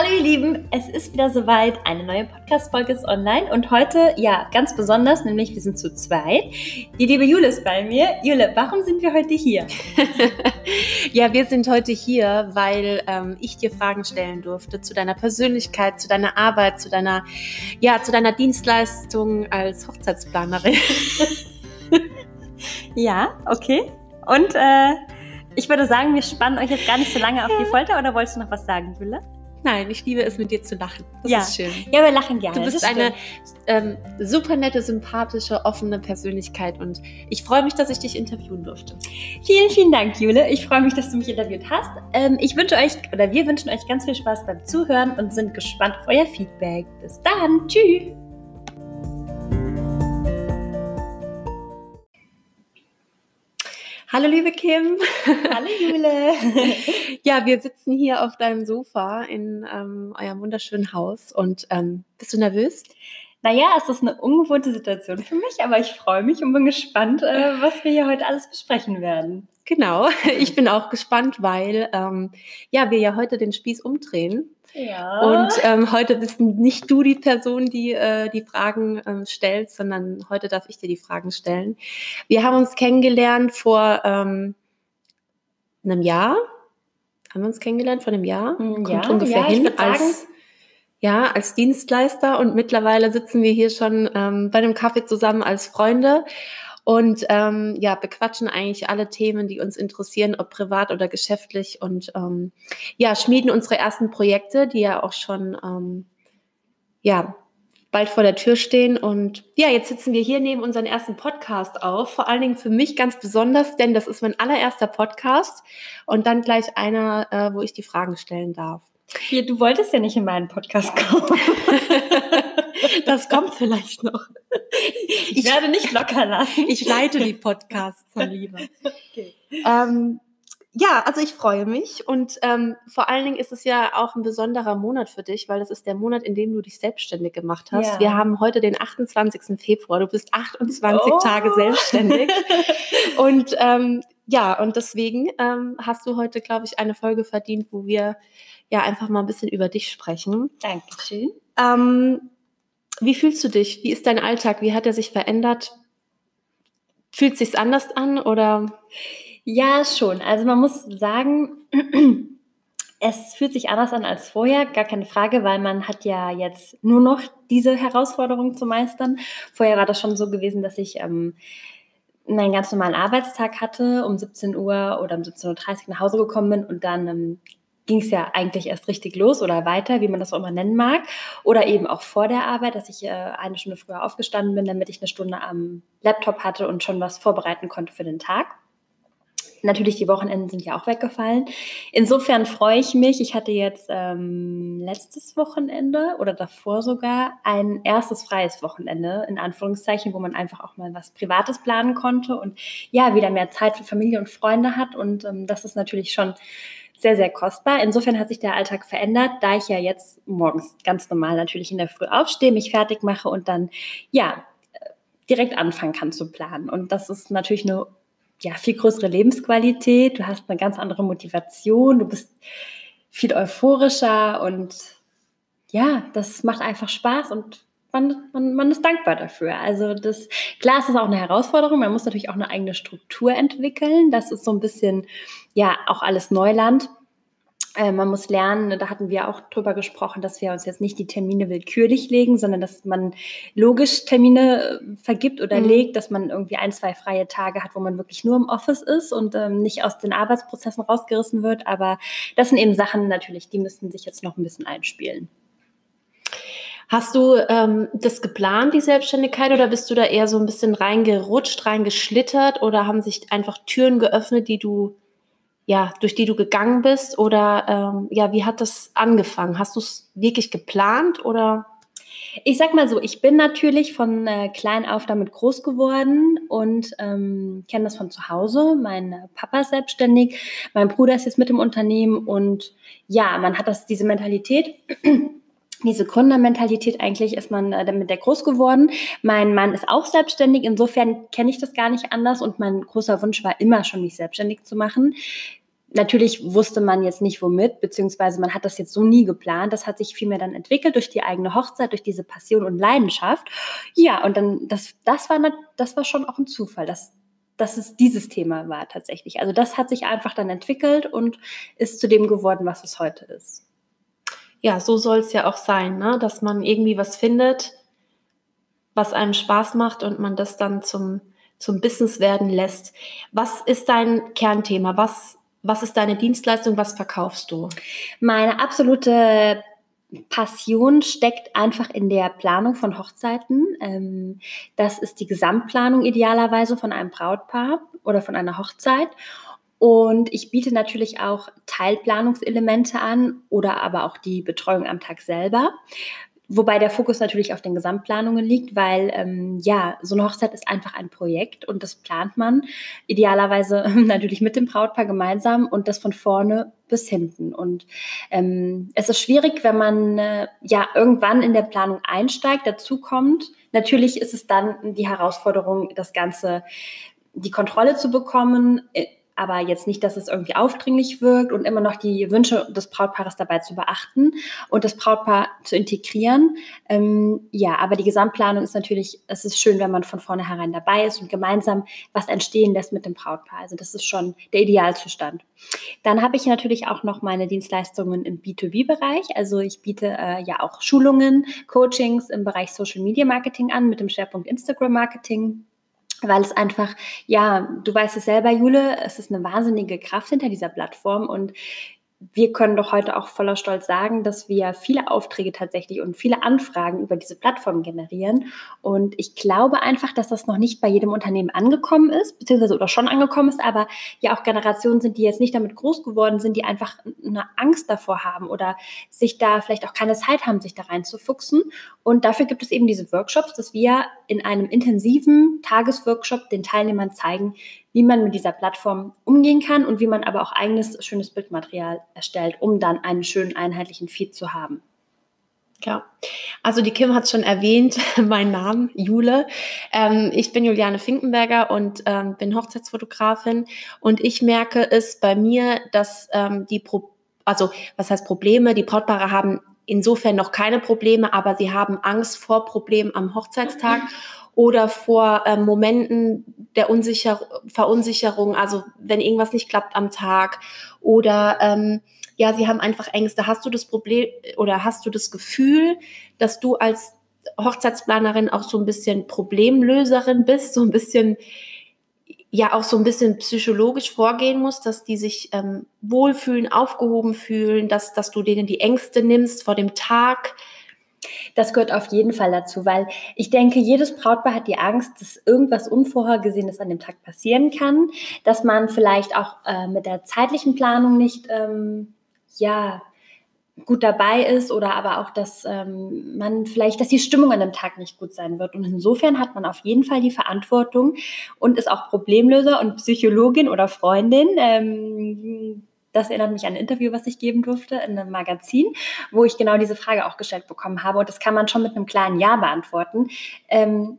Hallo ihr Lieben, es ist wieder soweit. Eine neue Podcast-Folge ist online und heute, ja, ganz besonders, nämlich wir sind zu zweit. Die liebe Jule ist bei mir. Jule, warum sind wir heute hier? ja, wir sind heute hier, weil ähm, ich dir Fragen stellen durfte zu deiner Persönlichkeit, zu deiner Arbeit, zu deiner, ja, zu deiner Dienstleistung als Hochzeitsplanerin. ja, okay. Und äh, ich würde sagen, wir spannen euch jetzt gar nicht so lange auf die Folter oder wolltest du noch was sagen, Jule? Nein, ich liebe es, mit dir zu lachen. Das ja. ist schön. Ja, wir lachen gerne. Du bist eine ähm, super nette, sympathische, offene Persönlichkeit und ich freue mich, dass ich dich interviewen durfte. Vielen, vielen Dank, Jule. Ich freue mich, dass du mich interviewt hast. Ähm, ich wünsche euch, oder wir wünschen euch ganz viel Spaß beim Zuhören und sind gespannt auf euer Feedback. Bis dann. Tschüss. Hallo liebe Kim. Hallo Jule. ja, wir sitzen hier auf deinem Sofa in ähm, eurem wunderschönen Haus und ähm, bist du nervös? Naja, es ist eine ungewohnte Situation für mich, aber ich freue mich und bin gespannt, äh, was wir hier heute alles besprechen werden. Genau, ich bin auch gespannt, weil ähm, ja wir ja heute den Spieß umdrehen. Ja. Und ähm, heute bist nicht du die Person, die äh, die Fragen ähm, stellt, sondern heute darf ich dir die Fragen stellen. Wir haben uns kennengelernt vor ähm, einem Jahr. Haben wir uns kennengelernt vor einem Jahr? Hm, Kommt ja, ungefähr ja, hin als ja als Dienstleister und mittlerweile sitzen wir hier schon ähm, bei einem Kaffee zusammen als Freunde und ähm, ja, bequatschen eigentlich alle Themen, die uns interessieren, ob privat oder geschäftlich und ähm, ja, schmieden unsere ersten Projekte, die ja auch schon ähm, ja, bald vor der Tür stehen. Und ja, jetzt sitzen wir hier neben unseren ersten Podcast auf. Vor allen Dingen für mich ganz besonders, denn das ist mein allererster Podcast und dann gleich einer, äh, wo ich die Fragen stellen darf. Du wolltest ja nicht in meinen Podcast kommen. Das kommt vielleicht noch. Ich werde nicht locker lassen. Ich leite die Podcasts, mein Lieber. Okay. Ähm, ja, also ich freue mich und ähm, vor allen Dingen ist es ja auch ein besonderer Monat für dich, weil das ist der Monat, in dem du dich selbstständig gemacht hast. Ja. Wir haben heute den 28. Februar, du bist 28 oh. Tage selbstständig und ähm, ja, und deswegen ähm, hast du heute, glaube ich, eine Folge verdient, wo wir ja einfach mal ein bisschen über dich sprechen. Dankeschön. Ähm, wie fühlst du dich? Wie ist dein Alltag? Wie hat er sich verändert? Fühlt es sich anders an oder? Ja, schon. Also man muss sagen, es fühlt sich anders an als vorher, gar keine Frage, weil man hat ja jetzt nur noch diese Herausforderung zu meistern. Vorher war das schon so gewesen, dass ich ähm, meinen ganz normalen Arbeitstag hatte, um 17 Uhr oder um 17.30 Uhr nach Hause gekommen bin und dann ähm, ging es ja eigentlich erst richtig los oder weiter, wie man das auch immer nennen mag. Oder eben auch vor der Arbeit, dass ich äh, eine Stunde früher aufgestanden bin, damit ich eine Stunde am Laptop hatte und schon was vorbereiten konnte für den Tag. Natürlich, die Wochenenden sind ja auch weggefallen. Insofern freue ich mich. Ich hatte jetzt ähm, letztes Wochenende oder davor sogar ein erstes freies Wochenende, in Anführungszeichen, wo man einfach auch mal was Privates planen konnte und ja, wieder mehr Zeit für Familie und Freunde hat. Und ähm, das ist natürlich schon sehr, sehr kostbar. Insofern hat sich der Alltag verändert, da ich ja jetzt morgens ganz normal natürlich in der Früh aufstehe, mich fertig mache und dann, ja, direkt anfangen kann zu planen. Und das ist natürlich eine ja, viel größere Lebensqualität. Du hast eine ganz andere Motivation. Du bist viel euphorischer und ja, das macht einfach Spaß und man, man, man ist dankbar dafür. Also das, klar, es ist auch eine Herausforderung. Man muss natürlich auch eine eigene Struktur entwickeln. Das ist so ein bisschen, ja, auch alles Neuland. Äh, man muss lernen, da hatten wir auch drüber gesprochen, dass wir uns jetzt nicht die Termine willkürlich legen, sondern dass man logisch Termine äh, vergibt oder mhm. legt, dass man irgendwie ein, zwei freie Tage hat, wo man wirklich nur im Office ist und ähm, nicht aus den Arbeitsprozessen rausgerissen wird. Aber das sind eben Sachen natürlich, die müssten sich jetzt noch ein bisschen einspielen. Hast du ähm, das geplant, die Selbstständigkeit, oder bist du da eher so ein bisschen reingerutscht, reingeschlittert oder haben sich einfach Türen geöffnet, die du, ja, durch die du gegangen bist? Oder ähm, ja, wie hat das angefangen? Hast du es wirklich geplant oder? Ich sag mal so, ich bin natürlich von äh, klein auf damit groß geworden und ähm, kenne das von zu Hause. Mein Papa ist selbstständig, mein Bruder ist jetzt mit im Unternehmen und ja, man hat das diese Mentalität diese Gründermentalität eigentlich ist man äh, damit der groß geworden. Mein Mann ist auch selbstständig, insofern kenne ich das gar nicht anders und mein großer Wunsch war immer schon, mich selbstständig zu machen. Natürlich wusste man jetzt nicht womit, beziehungsweise man hat das jetzt so nie geplant. Das hat sich vielmehr dann entwickelt durch die eigene Hochzeit, durch diese Passion und Leidenschaft. Ja, und dann, das, das war, das war schon auch ein Zufall, dass, dass es dieses Thema war tatsächlich. Also das hat sich einfach dann entwickelt und ist zu dem geworden, was es heute ist. Ja, so soll es ja auch sein, ne? dass man irgendwie was findet, was einem Spaß macht und man das dann zum, zum Business werden lässt. Was ist dein Kernthema? Was was ist deine Dienstleistung? Was verkaufst du? Meine absolute Passion steckt einfach in der Planung von Hochzeiten. Ähm, das ist die Gesamtplanung idealerweise von einem Brautpaar oder von einer Hochzeit. Und ich biete natürlich auch Teilplanungselemente an oder aber auch die Betreuung am Tag selber. Wobei der Fokus natürlich auf den Gesamtplanungen liegt, weil ähm, ja, so eine Hochzeit ist einfach ein Projekt und das plant man idealerweise natürlich mit dem Brautpaar gemeinsam und das von vorne bis hinten. Und ähm, es ist schwierig, wenn man äh, ja irgendwann in der Planung einsteigt, dazu kommt. Natürlich ist es dann die Herausforderung, das Ganze die Kontrolle zu bekommen, äh, aber jetzt nicht, dass es irgendwie aufdringlich wirkt und immer noch die Wünsche des Brautpaares dabei zu beachten und das Brautpaar zu integrieren. Ähm, ja, aber die Gesamtplanung ist natürlich, es ist schön, wenn man von vornherein dabei ist und gemeinsam was entstehen lässt mit dem Brautpaar. Also das ist schon der Idealzustand. Dann habe ich natürlich auch noch meine Dienstleistungen im B2B-Bereich. Also ich biete äh, ja auch Schulungen, Coachings im Bereich Social Media Marketing an mit dem Schwerpunkt Instagram Marketing weil es einfach, ja, du weißt es selber, Jule, es ist eine wahnsinnige Kraft hinter dieser Plattform und wir können doch heute auch voller Stolz sagen, dass wir viele Aufträge tatsächlich und viele Anfragen über diese Plattform generieren. Und ich glaube einfach, dass das noch nicht bei jedem Unternehmen angekommen ist, beziehungsweise oder schon angekommen ist, aber ja auch Generationen sind, die jetzt nicht damit groß geworden sind, die einfach eine Angst davor haben oder sich da vielleicht auch keine Zeit haben, sich da reinzufuchsen. Und dafür gibt es eben diese Workshops, dass wir in einem intensiven Tagesworkshop den Teilnehmern zeigen, wie man mit dieser Plattform umgehen kann und wie man aber auch eigenes schönes Bildmaterial erstellt, um dann einen schönen einheitlichen Feed zu haben. Ja, also die Kim hat schon erwähnt, mein Name, Jule. Ähm, ich bin Juliane Finkenberger und ähm, bin Hochzeitsfotografin und ich merke es bei mir, dass ähm, die, Pro also was heißt Probleme, die Brautpaare haben insofern noch keine Probleme, aber sie haben Angst vor Problemen am Hochzeitstag oder vor ähm, Momenten der Unsicher Verunsicherung, also wenn irgendwas nicht klappt am Tag oder ähm, ja, sie haben einfach Ängste. Hast du das Problem oder hast du das Gefühl, dass du als Hochzeitsplanerin auch so ein bisschen Problemlöserin bist, so ein bisschen ja auch so ein bisschen psychologisch vorgehen musst, dass die sich ähm, wohlfühlen, aufgehoben fühlen, dass, dass du denen die Ängste nimmst vor dem Tag, das gehört auf jeden Fall dazu, weil ich denke, jedes Brautpaar hat die Angst, dass irgendwas Unvorhergesehenes an dem Tag passieren kann, dass man vielleicht auch äh, mit der zeitlichen Planung nicht, ähm, ja, gut dabei ist oder aber auch, dass ähm, man vielleicht, dass die Stimmung an dem Tag nicht gut sein wird. Und insofern hat man auf jeden Fall die Verantwortung und ist auch Problemlöser und Psychologin oder Freundin. Ähm, das erinnert mich an ein Interview, was ich geben durfte in einem Magazin, wo ich genau diese Frage auch gestellt bekommen habe. Und das kann man schon mit einem kleinen Ja beantworten. Ähm,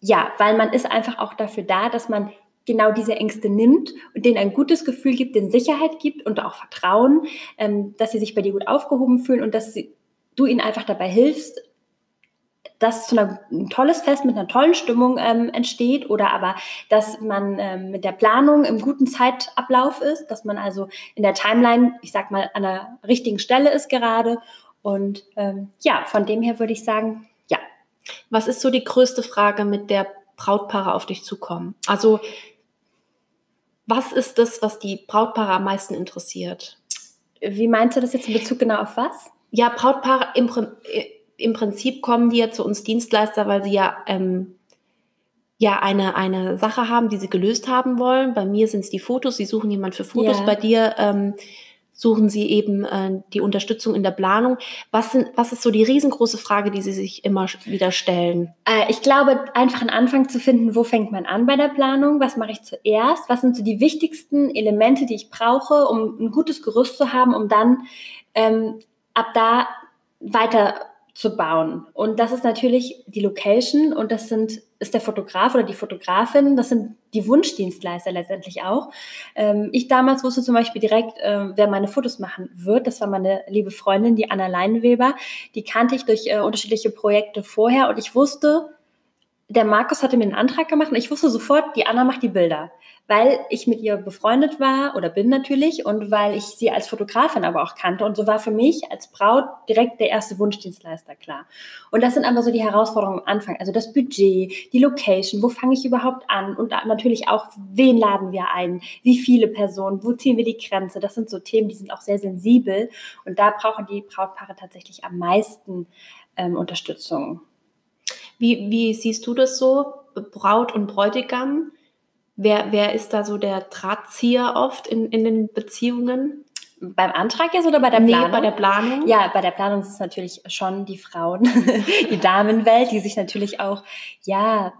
ja, weil man ist einfach auch dafür da, dass man genau diese Ängste nimmt und denen ein gutes Gefühl gibt, denen Sicherheit gibt und auch Vertrauen, ähm, dass sie sich bei dir gut aufgehoben fühlen und dass sie, du ihnen einfach dabei hilfst, dass zu einer, ein tolles Fest mit einer tollen Stimmung ähm, entsteht oder aber, dass man ähm, mit der Planung im guten Zeitablauf ist, dass man also in der Timeline, ich sag mal, an der richtigen Stelle ist gerade. Und ähm, ja, von dem her würde ich sagen, ja. Was ist so die größte Frage, mit der Brautpaare auf dich zukommen? Also, was ist das, was die Brautpaare am meisten interessiert? Wie meinst du das jetzt in Bezug genau auf was? Ja, Brautpaare im Prinzip im Prinzip kommen die ja zu uns Dienstleister, weil sie ja, ähm, ja eine, eine Sache haben, die sie gelöst haben wollen. Bei mir sind es die Fotos, sie suchen jemand für Fotos. Ja. Bei dir ähm, suchen sie eben äh, die Unterstützung in der Planung. Was, sind, was ist so die riesengroße Frage, die sie sich immer wieder stellen? Äh, ich glaube, einfach einen Anfang zu finden, wo fängt man an bei der Planung? Was mache ich zuerst? Was sind so die wichtigsten Elemente, die ich brauche, um ein gutes Gerüst zu haben, um dann ähm, ab da weiter zu bauen. Und das ist natürlich die Location und das sind, ist der Fotograf oder die Fotografin, das sind die Wunschdienstleister letztendlich auch. Ähm, ich damals wusste zum Beispiel direkt, äh, wer meine Fotos machen wird. Das war meine liebe Freundin, die Anna Leinweber. Die kannte ich durch äh, unterschiedliche Projekte vorher und ich wusste, der Markus hatte mir einen Antrag gemacht und ich wusste sofort, die Anna macht die Bilder, weil ich mit ihr befreundet war oder bin natürlich und weil ich sie als Fotografin aber auch kannte. Und so war für mich als Braut direkt der erste Wunschdienstleister klar. Und das sind aber so die Herausforderungen am Anfang. Also das Budget, die Location, wo fange ich überhaupt an? Und natürlich auch, wen laden wir ein? Wie viele Personen? Wo ziehen wir die Grenze? Das sind so Themen, die sind auch sehr sensibel. Und da brauchen die Brautpaare tatsächlich am meisten ähm, Unterstützung. Wie, wie siehst du das so? Braut und Bräutigam? Wer, wer ist da so der Drahtzieher oft in, in den Beziehungen? Beim Antrag jetzt oder bei der Planung? Nee, bei der Planung. Ja, bei der Planung ist es natürlich schon die Frauen, die Damenwelt, die sich natürlich auch, ja,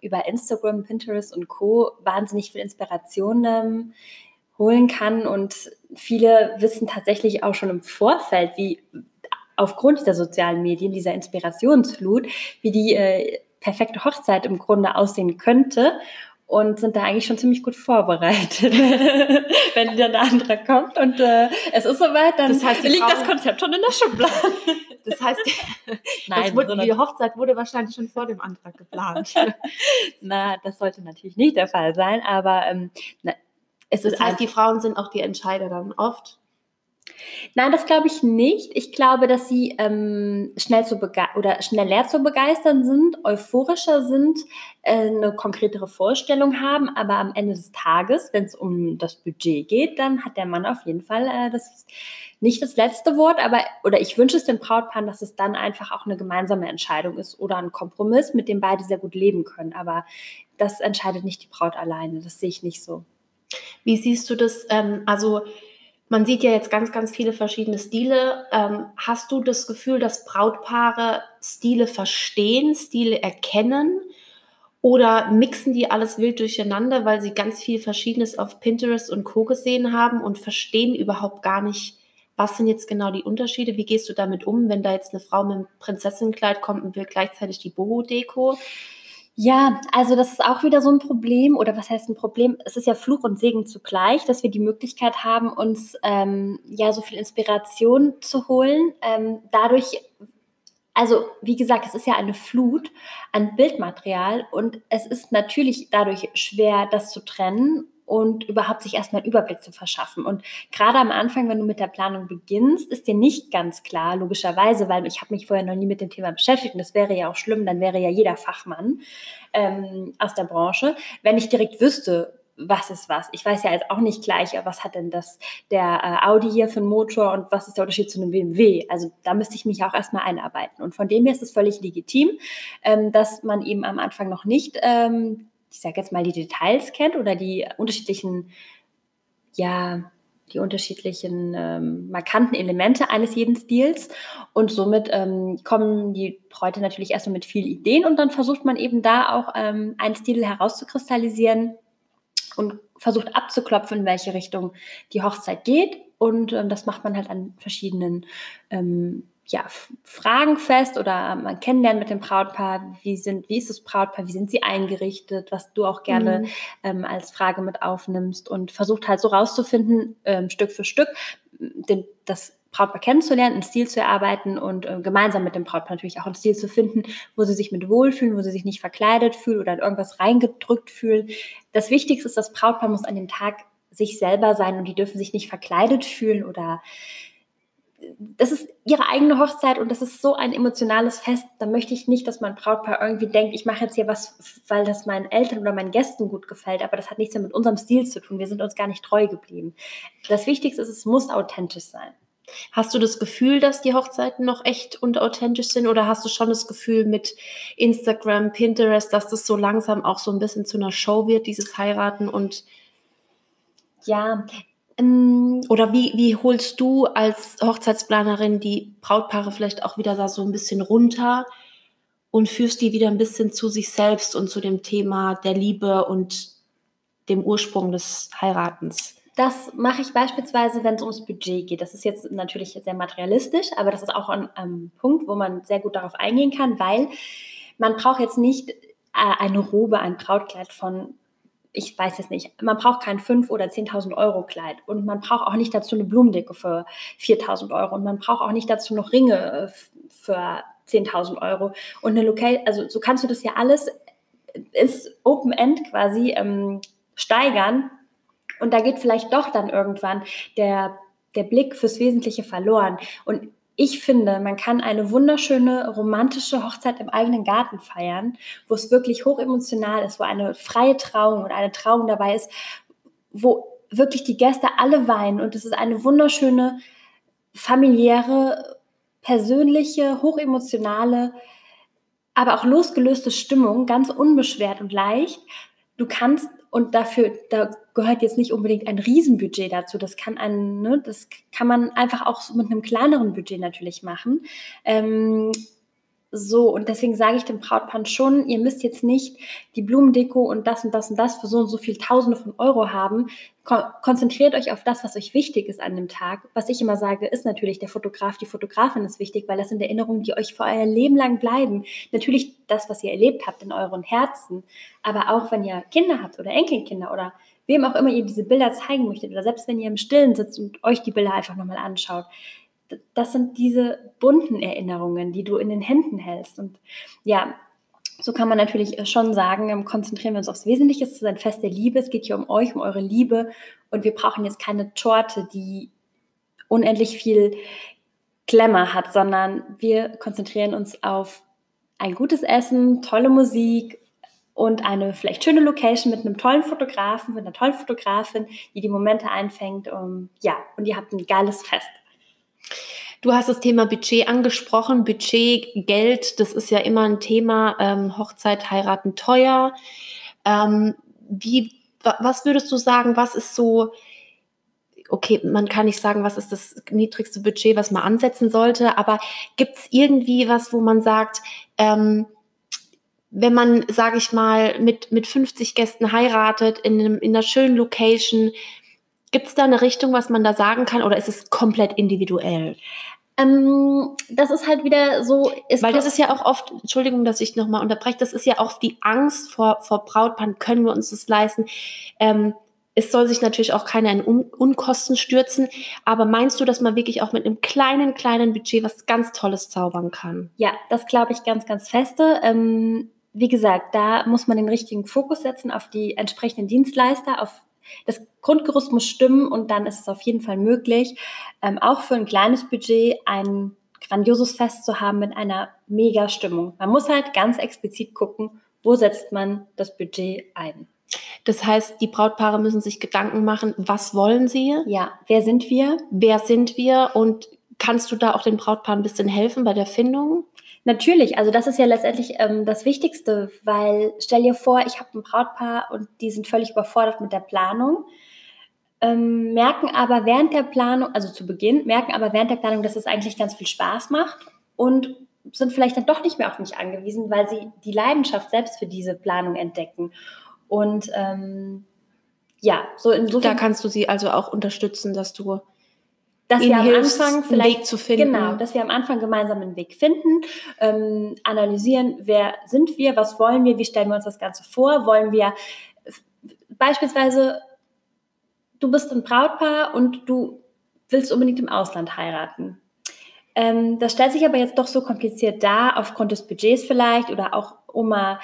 über Instagram, Pinterest und Co. wahnsinnig viel Inspiration ähm, holen kann. Und viele wissen tatsächlich auch schon im Vorfeld, wie aufgrund dieser sozialen Medien, dieser Inspirationsflut, wie die äh, perfekte Hochzeit im Grunde aussehen könnte und sind da eigentlich schon ziemlich gut vorbereitet. Wenn dann der andere kommt und äh, es ist soweit, dann das heißt, liegt Frau, das Konzept schon in der Schublade. Das heißt, Nein, wurde, die Hochzeit wurde wahrscheinlich schon vor dem Antrag geplant. Na, das sollte natürlich nicht der Fall sein, aber ähm, na, es ist das heißt, die Frauen sind auch die Entscheider dann oft. Nein, das glaube ich nicht. Ich glaube, dass sie ähm, schnell zu oder schneller zu begeistern sind, euphorischer sind, äh, eine konkretere Vorstellung haben, aber am Ende des Tages, wenn es um das Budget geht, dann hat der Mann auf jeden Fall äh, das nicht das letzte Wort, aber oder ich wünsche es dem Brautpaar, dass es dann einfach auch eine gemeinsame Entscheidung ist oder ein Kompromiss, mit dem beide sehr gut leben können. Aber das entscheidet nicht die Braut alleine. Das sehe ich nicht so. Wie siehst du das? Ähm, also man sieht ja jetzt ganz, ganz viele verschiedene Stile. Ähm, hast du das Gefühl, dass Brautpaare Stile verstehen, Stile erkennen? Oder mixen die alles wild durcheinander, weil sie ganz viel Verschiedenes auf Pinterest und Co. gesehen haben und verstehen überhaupt gar nicht, was sind jetzt genau die Unterschiede? Wie gehst du damit um, wenn da jetzt eine Frau mit einem Prinzessinnenkleid kommt und will gleichzeitig die Boho-Deko? Ja, also das ist auch wieder so ein Problem oder was heißt ein Problem? Es ist ja Fluch und Segen zugleich, dass wir die Möglichkeit haben, uns ähm, ja so viel Inspiration zu holen. Ähm, dadurch, also wie gesagt, es ist ja eine Flut an Bildmaterial und es ist natürlich dadurch schwer, das zu trennen und überhaupt sich erstmal einen Überblick zu verschaffen. Und gerade am Anfang, wenn du mit der Planung beginnst, ist dir nicht ganz klar, logischerweise, weil ich habe mich vorher noch nie mit dem Thema beschäftigt und das wäre ja auch schlimm, dann wäre ja jeder Fachmann ähm, aus der Branche, wenn ich direkt wüsste, was ist was. Ich weiß ja jetzt auch nicht gleich, was hat denn das der äh, Audi hier für einen Motor und was ist der Unterschied zu einem BMW. Also da müsste ich mich auch erstmal einarbeiten. Und von dem her ist es völlig legitim, ähm, dass man eben am Anfang noch nicht ähm, ich sage jetzt mal, die Details kennt oder die unterschiedlichen, ja, die unterschiedlichen ähm, markanten Elemente eines jeden Stils. Und somit ähm, kommen die Bräute natürlich erstmal mit vielen Ideen und dann versucht man eben da auch ähm, einen Stil herauszukristallisieren und versucht abzuklopfen, in welche Richtung die Hochzeit geht. Und ähm, das macht man halt an verschiedenen ähm, ja, Fragen fest oder man kennenlernt mit dem Brautpaar, wie, sind, wie ist das Brautpaar, wie sind sie eingerichtet, was du auch gerne mhm. ähm, als Frage mit aufnimmst und versucht halt so rauszufinden, ähm, Stück für Stück, den, das Brautpaar kennenzulernen, einen Stil zu erarbeiten und äh, gemeinsam mit dem Brautpaar natürlich auch einen Stil zu finden, wo sie sich mit wohlfühlen, wo sie sich nicht verkleidet fühlen oder in irgendwas reingedrückt fühlen. Das Wichtigste ist, das Brautpaar muss an dem Tag sich selber sein und die dürfen sich nicht verkleidet fühlen oder das ist ihre eigene Hochzeit und das ist so ein emotionales Fest. Da möchte ich nicht, dass mein Brautpaar irgendwie denkt, ich mache jetzt hier was, weil das meinen Eltern oder meinen Gästen gut gefällt. Aber das hat nichts mehr mit unserem Stil zu tun. Wir sind uns gar nicht treu geblieben. Das Wichtigste ist, es muss authentisch sein. Hast du das Gefühl, dass die Hochzeiten noch echt und authentisch sind oder hast du schon das Gefühl mit Instagram, Pinterest, dass das so langsam auch so ein bisschen zu einer Show wird, dieses Heiraten und ja, oder wie, wie holst du als Hochzeitsplanerin die Brautpaare vielleicht auch wieder so ein bisschen runter und führst die wieder ein bisschen zu sich selbst und zu dem Thema der Liebe und dem Ursprung des Heiratens? das mache ich beispielsweise, wenn es ums Budget geht. Das ist jetzt natürlich sehr materialistisch, aber das ist auch ein, ein Punkt, wo man sehr gut darauf eingehen kann, weil man braucht jetzt nicht äh, eine Robe, ein Brautkleid von ich weiß es nicht, man braucht kein 5.000 oder 10.000 Euro Kleid und man braucht auch nicht dazu eine Blumendecke für 4.000 Euro und man braucht auch nicht dazu noch Ringe äh, für 10.000 Euro und eine Location, also so kannst du das ja alles ist Open End quasi ähm, steigern und da geht vielleicht doch dann irgendwann der, der Blick fürs Wesentliche verloren. Und ich finde, man kann eine wunderschöne romantische Hochzeit im eigenen Garten feiern, wo es wirklich hochemotional ist, wo eine freie Trauung und eine Trauung dabei ist, wo wirklich die Gäste alle weinen und es ist eine wunderschöne, familiäre, persönliche, hochemotionale, aber auch losgelöste Stimmung, ganz unbeschwert und leicht. Du kannst und dafür, da gehört jetzt nicht unbedingt ein Riesenbudget dazu. Das kann ein, ne, das kann man einfach auch mit einem kleineren Budget natürlich machen. Ähm, so, und deswegen sage ich dem Brautpaar schon, ihr müsst jetzt nicht die Blumendeko und das und das und das für so und so viel Tausende von Euro haben. Kon konzentriert euch auf das, was euch wichtig ist an dem Tag. Was ich immer sage, ist natürlich der Fotograf, die Fotografin ist wichtig, weil das sind Erinnerungen, die euch für euer Leben lang bleiben. Natürlich das, was ihr erlebt habt in euren Herzen, aber auch wenn ihr Kinder habt oder Enkelkinder oder wem auch immer ihr diese Bilder zeigen möchtet oder selbst wenn ihr im Stillen sitzt und euch die Bilder einfach nochmal anschaut das sind diese bunten Erinnerungen, die du in den Händen hältst. Und ja, so kann man natürlich schon sagen, ähm, konzentrieren wir uns aufs Wesentliche. Es ist ein Fest der Liebe. Es geht hier um euch, um eure Liebe. Und wir brauchen jetzt keine Torte, die unendlich viel Glamour hat, sondern wir konzentrieren uns auf ein gutes Essen, tolle Musik und eine vielleicht schöne Location mit einem tollen Fotografen, mit einer tollen Fotografin, die die Momente einfängt. Um, ja, und ihr habt ein geiles Fest. Du hast das Thema Budget angesprochen. Budget, Geld, das ist ja immer ein Thema. Ähm, Hochzeit, heiraten teuer. Ähm, wie, was würdest du sagen, was ist so, okay, man kann nicht sagen, was ist das niedrigste Budget, was man ansetzen sollte, aber gibt es irgendwie was, wo man sagt, ähm, wenn man, sage ich mal, mit, mit 50 Gästen heiratet, in, einem, in einer schönen Location, Gibt es da eine Richtung, was man da sagen kann, oder ist es komplett individuell? Ähm, das ist halt wieder so. Weil das ist ja auch oft, Entschuldigung, dass ich nochmal unterbreche, das ist ja auch die Angst vor, vor Brautpaaren, können wir uns das leisten? Ähm, es soll sich natürlich auch keiner in Un Unkosten stürzen, aber meinst du, dass man wirklich auch mit einem kleinen, kleinen Budget was ganz Tolles zaubern kann? Ja, das glaube ich ganz, ganz feste. Ähm, wie gesagt, da muss man den richtigen Fokus setzen auf die entsprechenden Dienstleister, auf das Grundgerüst muss stimmen und dann ist es auf jeden Fall möglich, ähm, auch für ein kleines Budget ein grandioses Fest zu haben mit einer mega Stimmung. Man muss halt ganz explizit gucken, wo setzt man das Budget ein. Das heißt, die Brautpaare müssen sich Gedanken machen, was wollen sie? Ja, wer sind wir? Wer sind wir? Und kannst du da auch den Brautpaaren ein bisschen helfen bei der Findung? Natürlich, also das ist ja letztendlich ähm, das Wichtigste, weil stell dir vor, ich habe ein Brautpaar und die sind völlig überfordert mit der Planung, ähm, merken aber während der Planung, also zu Beginn, merken aber während der Planung, dass es eigentlich ganz viel Spaß macht und sind vielleicht dann doch nicht mehr auf mich angewiesen, weil sie die Leidenschaft selbst für diese Planung entdecken. Und ähm, ja, so insofern. Da kannst du sie also auch unterstützen, dass du dass wir am hilfst, Anfang vielleicht Weg zu finden. Genau, dass wir am Anfang gemeinsam einen Weg finden, ähm, analysieren, wer sind wir, was wollen wir, wie stellen wir uns das Ganze vor, wollen wir beispielsweise, du bist ein Brautpaar und du willst unbedingt im Ausland heiraten. Ähm, das stellt sich aber jetzt doch so kompliziert dar, aufgrund des Budgets vielleicht oder auch Oma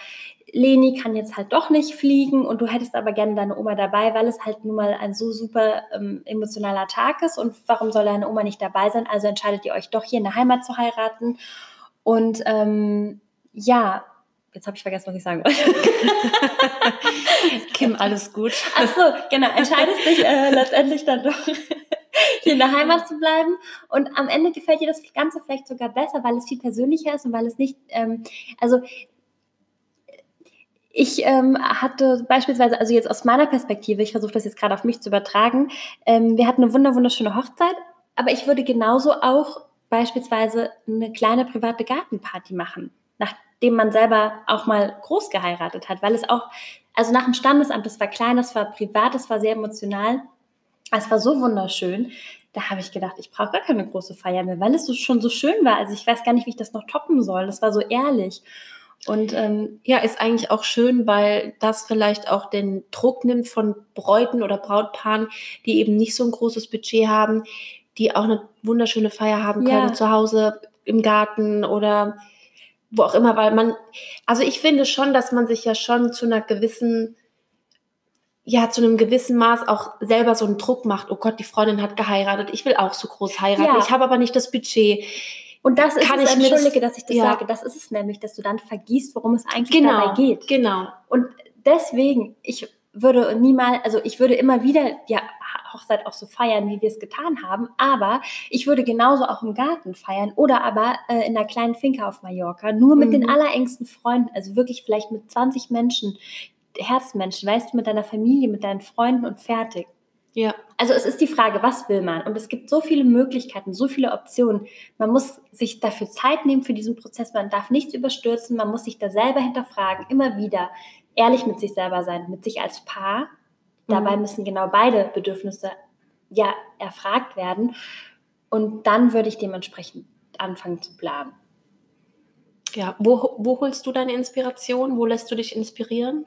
Leni kann jetzt halt doch nicht fliegen und du hättest aber gerne deine Oma dabei, weil es halt nun mal ein so super ähm, emotionaler Tag ist und warum soll deine Oma nicht dabei sein? Also entscheidet ihr euch doch hier in der Heimat zu heiraten und ähm, ja, jetzt habe ich vergessen, was ich sagen wollte. Kim, alles gut. Ach so, genau, entscheidest dich äh, letztendlich dann doch hier in der Heimat zu bleiben. Und am Ende gefällt dir das Ganze vielleicht sogar besser, weil es viel persönlicher ist und weil es nicht, ähm, also ich ähm, hatte beispielsweise, also jetzt aus meiner Perspektive, ich versuche das jetzt gerade auf mich zu übertragen, ähm, wir hatten eine wunderschöne Hochzeit, aber ich würde genauso auch beispielsweise eine kleine private Gartenparty machen, nachdem man selber auch mal groß geheiratet hat, weil es auch, also nach dem Standesamt, das war klein, das war privat, das war sehr emotional. Es war so wunderschön. Da habe ich gedacht, ich brauche gar keine große Feier mehr, weil es so, schon so schön war. Also ich weiß gar nicht, wie ich das noch toppen soll. Das war so ehrlich. Und ähm, ja, ist eigentlich auch schön, weil das vielleicht auch den Druck nimmt von Bräuten oder Brautpaaren, die eben nicht so ein großes Budget haben, die auch eine wunderschöne Feier haben können, ja. zu Hause im Garten oder wo auch immer, weil man, also ich finde schon, dass man sich ja schon zu einer gewissen, ja, zu einem gewissen Maß auch selber so einen Druck macht. Oh Gott, die Freundin hat geheiratet, ich will auch so groß heiraten, ja. ich habe aber nicht das Budget. Und das ist Kann es, entschuldige, das, dass ich das ja. sage, das ist es nämlich, dass du dann vergisst, worum es eigentlich genau, dabei geht. Genau. Und deswegen, ich würde niemals, also ich würde immer wieder ja Hochzeit auch so feiern, wie wir es getan haben, aber ich würde genauso auch im Garten feiern oder aber äh, in einer kleinen Finca auf Mallorca, nur mit mhm. den allerengsten Freunden, also wirklich vielleicht mit 20 Menschen, Herzmenschen, weißt du, mit deiner Familie, mit deinen Freunden und fertig. Ja. Also es ist die Frage, was will man? Und es gibt so viele Möglichkeiten, so viele Optionen. Man muss sich dafür Zeit nehmen für diesen Prozess. Man darf nichts überstürzen. Man muss sich da selber hinterfragen, immer wieder ehrlich mit sich selber sein, mit sich als Paar. Dabei mhm. müssen genau beide Bedürfnisse ja erfragt werden. Und dann würde ich dementsprechend anfangen zu planen. Ja, wo, wo holst du deine Inspiration? Wo lässt du dich inspirieren?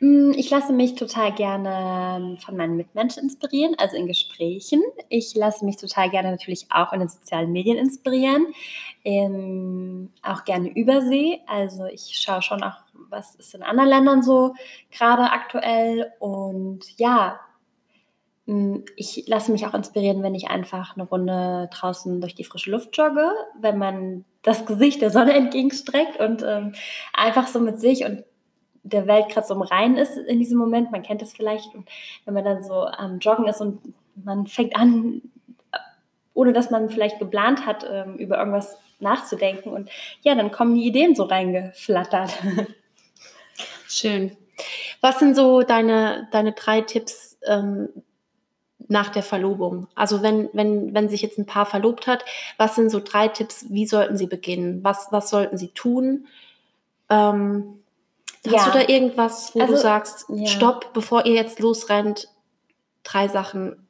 Mm, ich lasse mich total gerne von meinen Mitmenschen inspirieren, also in Gesprächen. Ich lasse mich total gerne natürlich auch in den sozialen Medien inspirieren, ähm, auch gerne übersee. Also ich schaue schon auch, was ist in anderen Ländern so gerade aktuell. Und ja, ich lasse mich auch inspirieren, wenn ich einfach eine Runde draußen durch die frische Luft jogge, wenn man das Gesicht der Sonne entgegenstreckt und ähm, einfach so mit sich und der Welt gerade so im Rein ist in diesem Moment. Man kennt das vielleicht, und wenn man dann so am Joggen ist und man fängt an, ohne dass man vielleicht geplant hat, ähm, über irgendwas nachzudenken. Und ja, dann kommen die Ideen so reingeflattert. Schön. Was sind so deine, deine drei Tipps, ähm, nach der Verlobung? Also wenn, wenn, wenn sich jetzt ein Paar verlobt hat, was sind so drei Tipps, wie sollten sie beginnen? Was, was sollten sie tun? Ähm, ja. Hast du da irgendwas, wo also, du sagst, ja. stopp, bevor ihr jetzt losrennt, drei Sachen,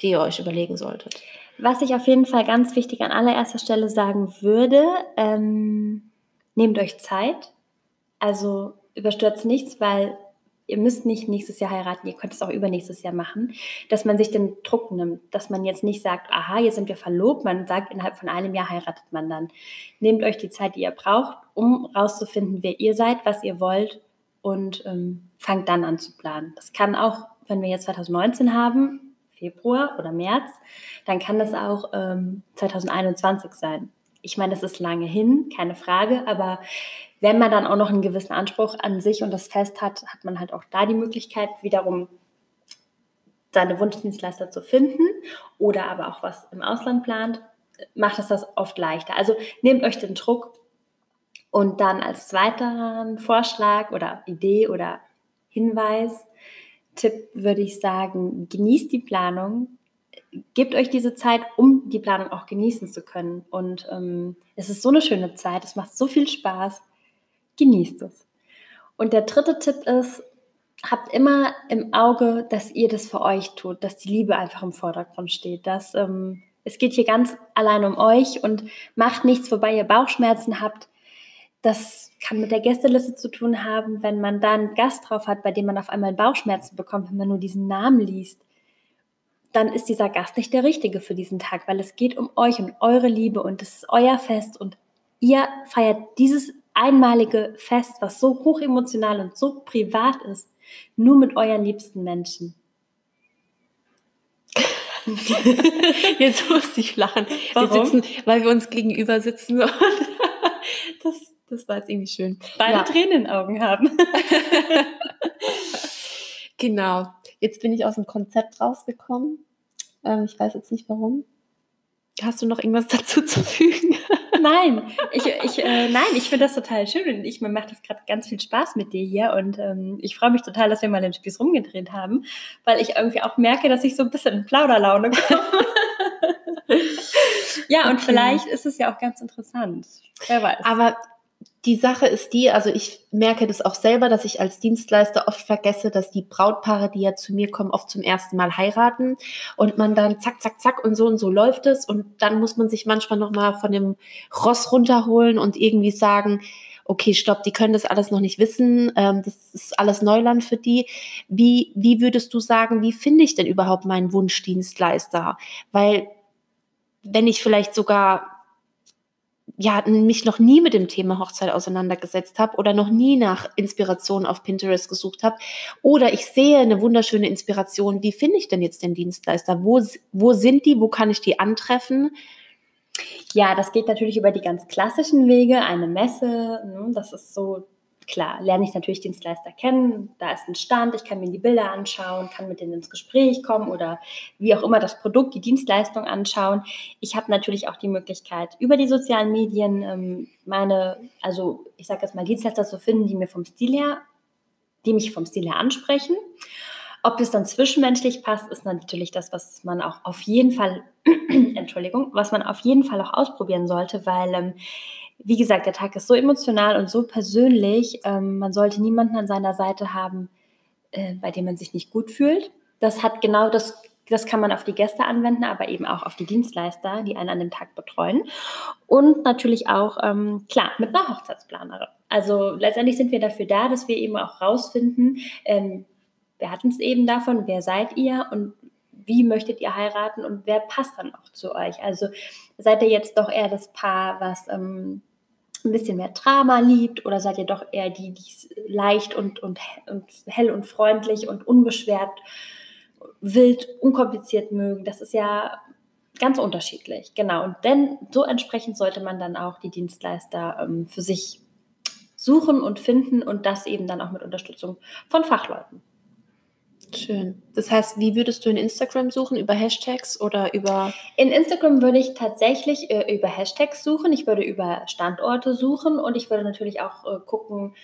die ihr euch überlegen solltet? Was ich auf jeden Fall ganz wichtig an allererster Stelle sagen würde, ähm, nehmt euch Zeit. Also überstürzt nichts, weil ihr müsst nicht nächstes Jahr heiraten, ihr könnt es auch übernächstes Jahr machen, dass man sich den Druck nimmt, dass man jetzt nicht sagt, aha, jetzt sind wir verlobt, man sagt, innerhalb von einem Jahr heiratet man dann. Nehmt euch die Zeit, die ihr braucht, um rauszufinden, wer ihr seid, was ihr wollt und ähm, fangt dann an zu planen. Das kann auch, wenn wir jetzt 2019 haben, Februar oder März, dann kann das auch ähm, 2021 sein. Ich meine, das ist lange hin, keine Frage, aber wenn man dann auch noch einen gewissen Anspruch an sich und das Fest hat, hat man halt auch da die Möglichkeit, wiederum seine Wunschdienstleister zu finden oder aber auch was im Ausland plant, macht es das oft leichter. Also nehmt euch den Druck und dann als zweiteren Vorschlag oder Idee oder Hinweis, Tipp würde ich sagen, genießt die Planung, gebt euch diese Zeit, um die Planung auch genießen zu können. Und ähm, es ist so eine schöne Zeit, es macht so viel Spaß genießt es. Und der dritte Tipp ist, habt immer im Auge, dass ihr das für euch tut, dass die Liebe einfach im Vordergrund steht, dass ähm, es geht hier ganz allein um euch und macht nichts, wobei ihr Bauchschmerzen habt. Das kann mit der Gästeliste zu tun haben, wenn man da einen Gast drauf hat, bei dem man auf einmal Bauchschmerzen bekommt, wenn man nur diesen Namen liest. Dann ist dieser Gast nicht der Richtige für diesen Tag, weil es geht um euch und eure Liebe und es ist euer Fest und ihr feiert dieses einmalige Fest, was so hochemotional und so privat ist, nur mit euren liebsten Menschen. Jetzt musste ich lachen. Warum? Wir sitzen, weil wir uns gegenüber sitzen. das, das war jetzt irgendwie schön. Beide ja. Tränen in den Augen haben. genau. Jetzt bin ich aus dem Konzept rausgekommen. Ähm, ich weiß jetzt nicht warum. Hast du noch irgendwas dazu zu fügen? Nein, ich, ich, äh, nein, ich finde das total schön und ich, mir macht das gerade ganz viel Spaß mit dir hier und ähm, ich freue mich total, dass wir mal den Spieß rumgedreht haben, weil ich irgendwie auch merke, dass ich so ein bisschen in Plauderlaune komme. ja, und okay. vielleicht ist es ja auch ganz interessant. Wer weiß. Aber die Sache ist die, also ich merke das auch selber, dass ich als Dienstleister oft vergesse, dass die Brautpaare, die ja zu mir kommen, oft zum ersten Mal heiraten und man dann zack, zack, zack und so und so läuft es und dann muss man sich manchmal nochmal von dem Ross runterholen und irgendwie sagen, okay, stopp, die können das alles noch nicht wissen, ähm, das ist alles Neuland für die. Wie, wie würdest du sagen, wie finde ich denn überhaupt meinen Wunschdienstleister? Weil wenn ich vielleicht sogar ja, mich noch nie mit dem Thema Hochzeit auseinandergesetzt habe oder noch nie nach Inspiration auf Pinterest gesucht habe oder ich sehe eine wunderschöne Inspiration, wie finde ich denn jetzt den Dienstleister? Wo, wo sind die? Wo kann ich die antreffen? Ja, das geht natürlich über die ganz klassischen Wege, eine Messe, ne, das ist so klar, lerne ich natürlich Dienstleister kennen, da ist ein Stand, ich kann mir die Bilder anschauen, kann mit denen ins Gespräch kommen oder wie auch immer das Produkt, die Dienstleistung anschauen. Ich habe natürlich auch die Möglichkeit, über die sozialen Medien ähm, meine, also ich sage jetzt mal, Dienstleister zu finden, die mir vom Stil her, die mich vom Stil her ansprechen. Ob es dann zwischenmenschlich passt, ist natürlich das, was man auch auf jeden Fall, Entschuldigung, was man auf jeden Fall auch ausprobieren sollte, weil ähm, wie gesagt, der Tag ist so emotional und so persönlich. Ähm, man sollte niemanden an seiner Seite haben, äh, bei dem man sich nicht gut fühlt. Das hat genau das, das kann man auf die Gäste anwenden, aber eben auch auf die Dienstleister, die einen an dem Tag betreuen. Und natürlich auch, ähm, klar, mit einer Hochzeitsplanerin. Also letztendlich sind wir dafür da, dass wir eben auch rausfinden, ähm, wir hatten es eben davon, wer seid ihr und wie möchtet ihr heiraten und wer passt dann auch zu euch? Also seid ihr jetzt doch eher das Paar, was ähm, ein bisschen mehr Drama liebt oder seid ihr doch eher die, die leicht und, und, und hell und freundlich und unbeschwert, wild, unkompliziert mögen? Das ist ja ganz unterschiedlich. Genau. Und denn so entsprechend sollte man dann auch die Dienstleister ähm, für sich suchen und finden und das eben dann auch mit Unterstützung von Fachleuten. Schön. Das heißt, wie würdest du in Instagram suchen? Über Hashtags oder über. In Instagram würde ich tatsächlich äh, über Hashtags suchen. Ich würde über Standorte suchen und ich würde natürlich auch äh, gucken,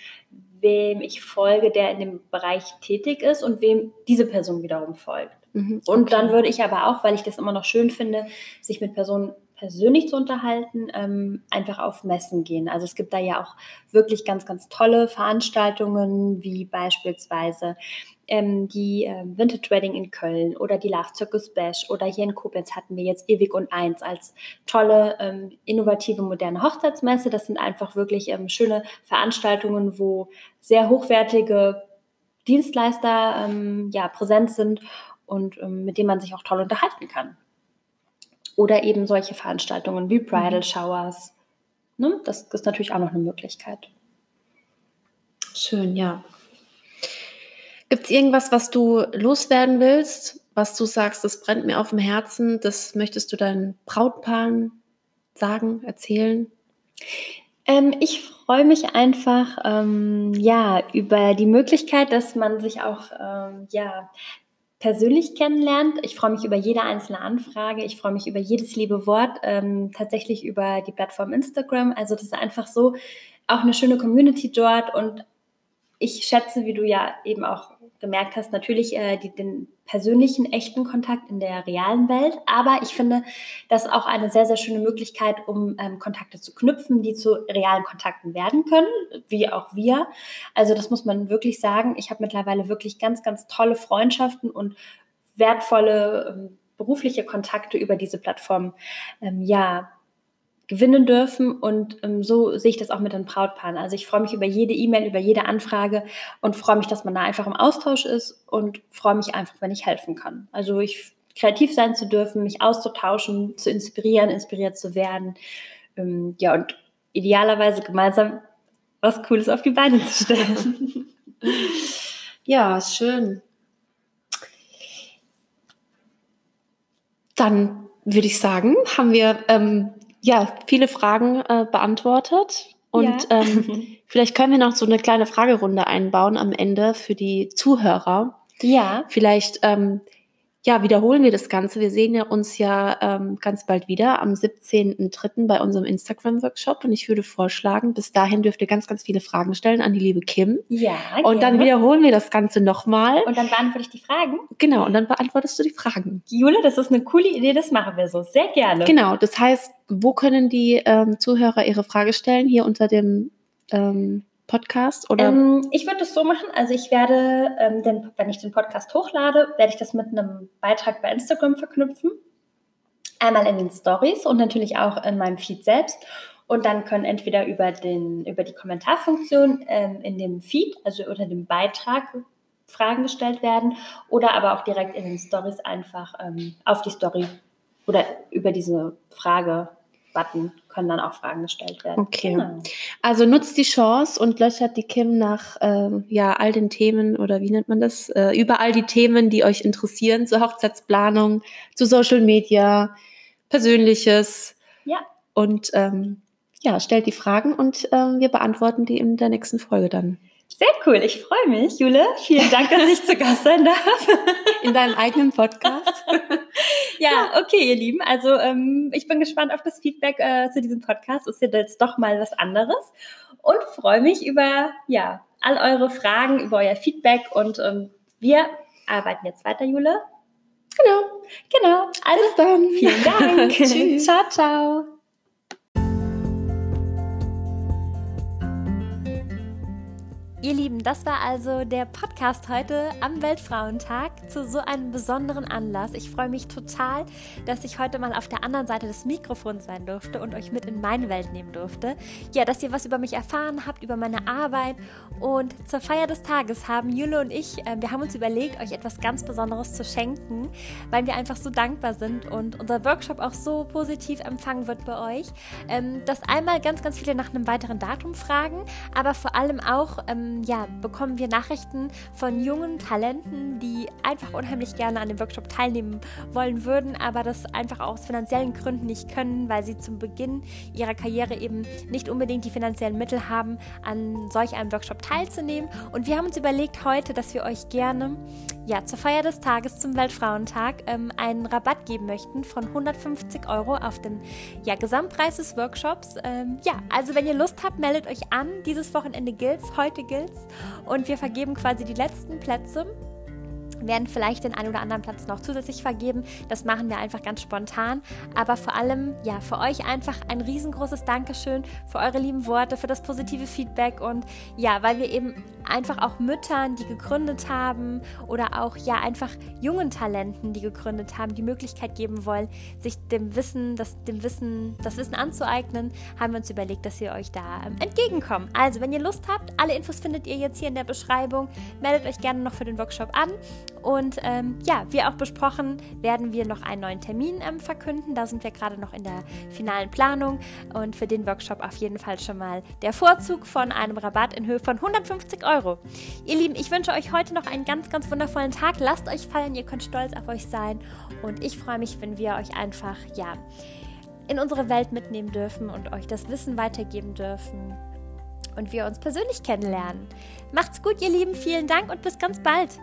wem ich folge, der in dem Bereich tätig ist und wem diese Person wiederum folgt. Mhm, okay. Und dann würde ich aber auch, weil ich das immer noch schön finde, sich mit Personen persönlich zu unterhalten, ähm, einfach auf Messen gehen. Also es gibt da ja auch wirklich ganz, ganz tolle Veranstaltungen, wie beispielsweise ähm, die äh, Vintage Wedding in Köln oder die Love Circus Bash oder hier in Koblenz hatten wir jetzt Ewig und Eins als tolle, ähm, innovative, moderne Hochzeitsmesse. Das sind einfach wirklich ähm, schöne Veranstaltungen, wo sehr hochwertige Dienstleister ähm, ja, präsent sind und ähm, mit denen man sich auch toll unterhalten kann. Oder eben solche Veranstaltungen wie Bridal mhm. Showers. Ne? Das ist natürlich auch noch eine Möglichkeit. Schön, ja. Gibt es irgendwas, was du loswerden willst, was du sagst, das brennt mir auf dem Herzen, das möchtest du deinen Brautpaaren sagen, erzählen? Ähm, ich freue mich einfach ähm, ja über die Möglichkeit, dass man sich auch ähm, ja persönlich kennenlernt. Ich freue mich über jede einzelne Anfrage. Ich freue mich über jedes liebe Wort. Ähm, tatsächlich über die Plattform Instagram. Also das ist einfach so auch eine schöne Community dort und ich schätze, wie du ja eben auch gemerkt hast, natürlich äh, die, den persönlichen, echten Kontakt in der realen Welt. Aber ich finde das auch eine sehr, sehr schöne Möglichkeit, um ähm, Kontakte zu knüpfen, die zu realen Kontakten werden können, wie auch wir. Also das muss man wirklich sagen. Ich habe mittlerweile wirklich ganz, ganz tolle Freundschaften und wertvolle ähm, berufliche Kontakte über diese Plattform ähm, ja gewinnen dürfen. Und ähm, so sehe ich das auch mit den Brautpaaren. Also ich freue mich über jede E-Mail, über jede Anfrage und freue mich, dass man da einfach im Austausch ist und freue mich einfach, wenn ich helfen kann. Also ich kreativ sein zu dürfen, mich auszutauschen, zu inspirieren, inspiriert zu werden. Ähm, ja, und idealerweise gemeinsam was Cooles auf die Beine zu stellen. ja, schön. Dann würde ich sagen, haben wir ähm, ja, viele Fragen äh, beantwortet. Und ja. ähm, vielleicht können wir noch so eine kleine Fragerunde einbauen am Ende für die Zuhörer. Ja. Vielleicht ähm, ja, wiederholen wir das Ganze. Wir sehen ja uns ja ähm, ganz bald wieder am 17.03. bei unserem Instagram-Workshop. Und ich würde vorschlagen, bis dahin dürft ihr ganz, ganz viele Fragen stellen an die liebe Kim. Ja. Und gerne. dann wiederholen wir das Ganze nochmal. Und dann beantworte ich die Fragen. Genau, und dann beantwortest du die Fragen. Jule, das ist eine coole Idee, das machen wir so. Sehr gerne. Genau, das heißt, wo können die ähm, Zuhörer ihre Frage stellen? Hier unter dem ähm, Podcast? Oder? Ähm, ich würde es so machen, also ich werde, ähm, den, wenn ich den Podcast hochlade, werde ich das mit einem Beitrag bei Instagram verknüpfen. Einmal in den Stories und natürlich auch in meinem Feed selbst. Und dann können entweder über, den, über die Kommentarfunktion ähm, in dem Feed, also unter dem Beitrag, Fragen gestellt werden oder aber auch direkt in den Stories einfach ähm, auf die Story oder über diese Frage-Button können dann auch Fragen gestellt werden. Okay. Genau. Also nutzt die Chance und löchert die Kim nach ähm, ja, all den Themen oder wie nennt man das? Äh, über all die Themen, die euch interessieren, zur Hochzeitsplanung, zu Social Media, Persönliches. Ja. Und ähm, ja, stellt die Fragen und ähm, wir beantworten die in der nächsten Folge dann. Sehr cool, ich freue mich, Jule. Vielen Dank, dass ich zu Gast sein darf. In deinem eigenen Podcast. ja, okay, ihr Lieben. Also ähm, ich bin gespannt auf das Feedback äh, zu diesem Podcast. Ist ja jetzt doch mal was anderes. Und freue mich über ja, all eure Fragen, über euer Feedback. Und ähm, wir arbeiten jetzt weiter, Jule. Genau. Genau. Also Bis dann. Vielen Dank. Tschüss. Ciao, ciao. Ihr Lieben, das war also der Podcast heute am Weltfrauentag zu so einem besonderen Anlass. Ich freue mich total, dass ich heute mal auf der anderen Seite des Mikrofons sein durfte und euch mit in meine Welt nehmen durfte. Ja, dass ihr was über mich erfahren habt, über meine Arbeit. Und zur Feier des Tages haben Jule und ich, äh, wir haben uns überlegt, euch etwas ganz Besonderes zu schenken, weil wir einfach so dankbar sind und unser Workshop auch so positiv empfangen wird bei euch, ähm, dass einmal ganz, ganz viele nach einem weiteren Datum fragen, aber vor allem auch, ähm, ja, bekommen wir Nachrichten von jungen Talenten, die einfach unheimlich gerne an dem Workshop teilnehmen wollen würden, aber das einfach aus finanziellen Gründen nicht können, weil sie zum Beginn ihrer Karriere eben nicht unbedingt die finanziellen Mittel haben, an solch einem Workshop teilzunehmen. Und wir haben uns überlegt heute, dass wir euch gerne ja, zur Feier des Tages zum Weltfrauentag ähm, einen Rabatt geben möchten von 150 Euro auf den ja, Gesamtpreis des Workshops. Ähm, ja, also wenn ihr Lust habt, meldet euch an. Dieses Wochenende gilt's, heute gilt's und wir vergeben quasi die letzten Plätze werden vielleicht den einen oder anderen Platz noch zusätzlich vergeben. Das machen wir einfach ganz spontan. Aber vor allem, ja, für euch einfach ein riesengroßes Dankeschön für eure lieben Worte, für das positive Feedback und ja, weil wir eben einfach auch Müttern, die gegründet haben oder auch ja einfach jungen Talenten, die gegründet haben, die Möglichkeit geben wollen, sich dem Wissen, das, dem Wissen, das Wissen anzueignen, haben wir uns überlegt, dass wir euch da ähm, entgegenkommen. Also, wenn ihr Lust habt, alle Infos findet ihr jetzt hier in der Beschreibung. Meldet euch gerne noch für den Workshop an und ähm, ja, wie auch besprochen, werden wir noch einen neuen Termin ähm, verkünden. Da sind wir gerade noch in der finalen Planung und für den Workshop auf jeden Fall schon mal der Vorzug von einem Rabatt in Höhe von 150 Euro. Ihr Lieben, ich wünsche euch heute noch einen ganz, ganz wundervollen Tag. Lasst euch feiern, ihr könnt stolz auf euch sein und ich freue mich, wenn wir euch einfach, ja, in unsere Welt mitnehmen dürfen und euch das Wissen weitergeben dürfen und wir uns persönlich kennenlernen. Macht's gut, ihr Lieben, vielen Dank und bis ganz bald.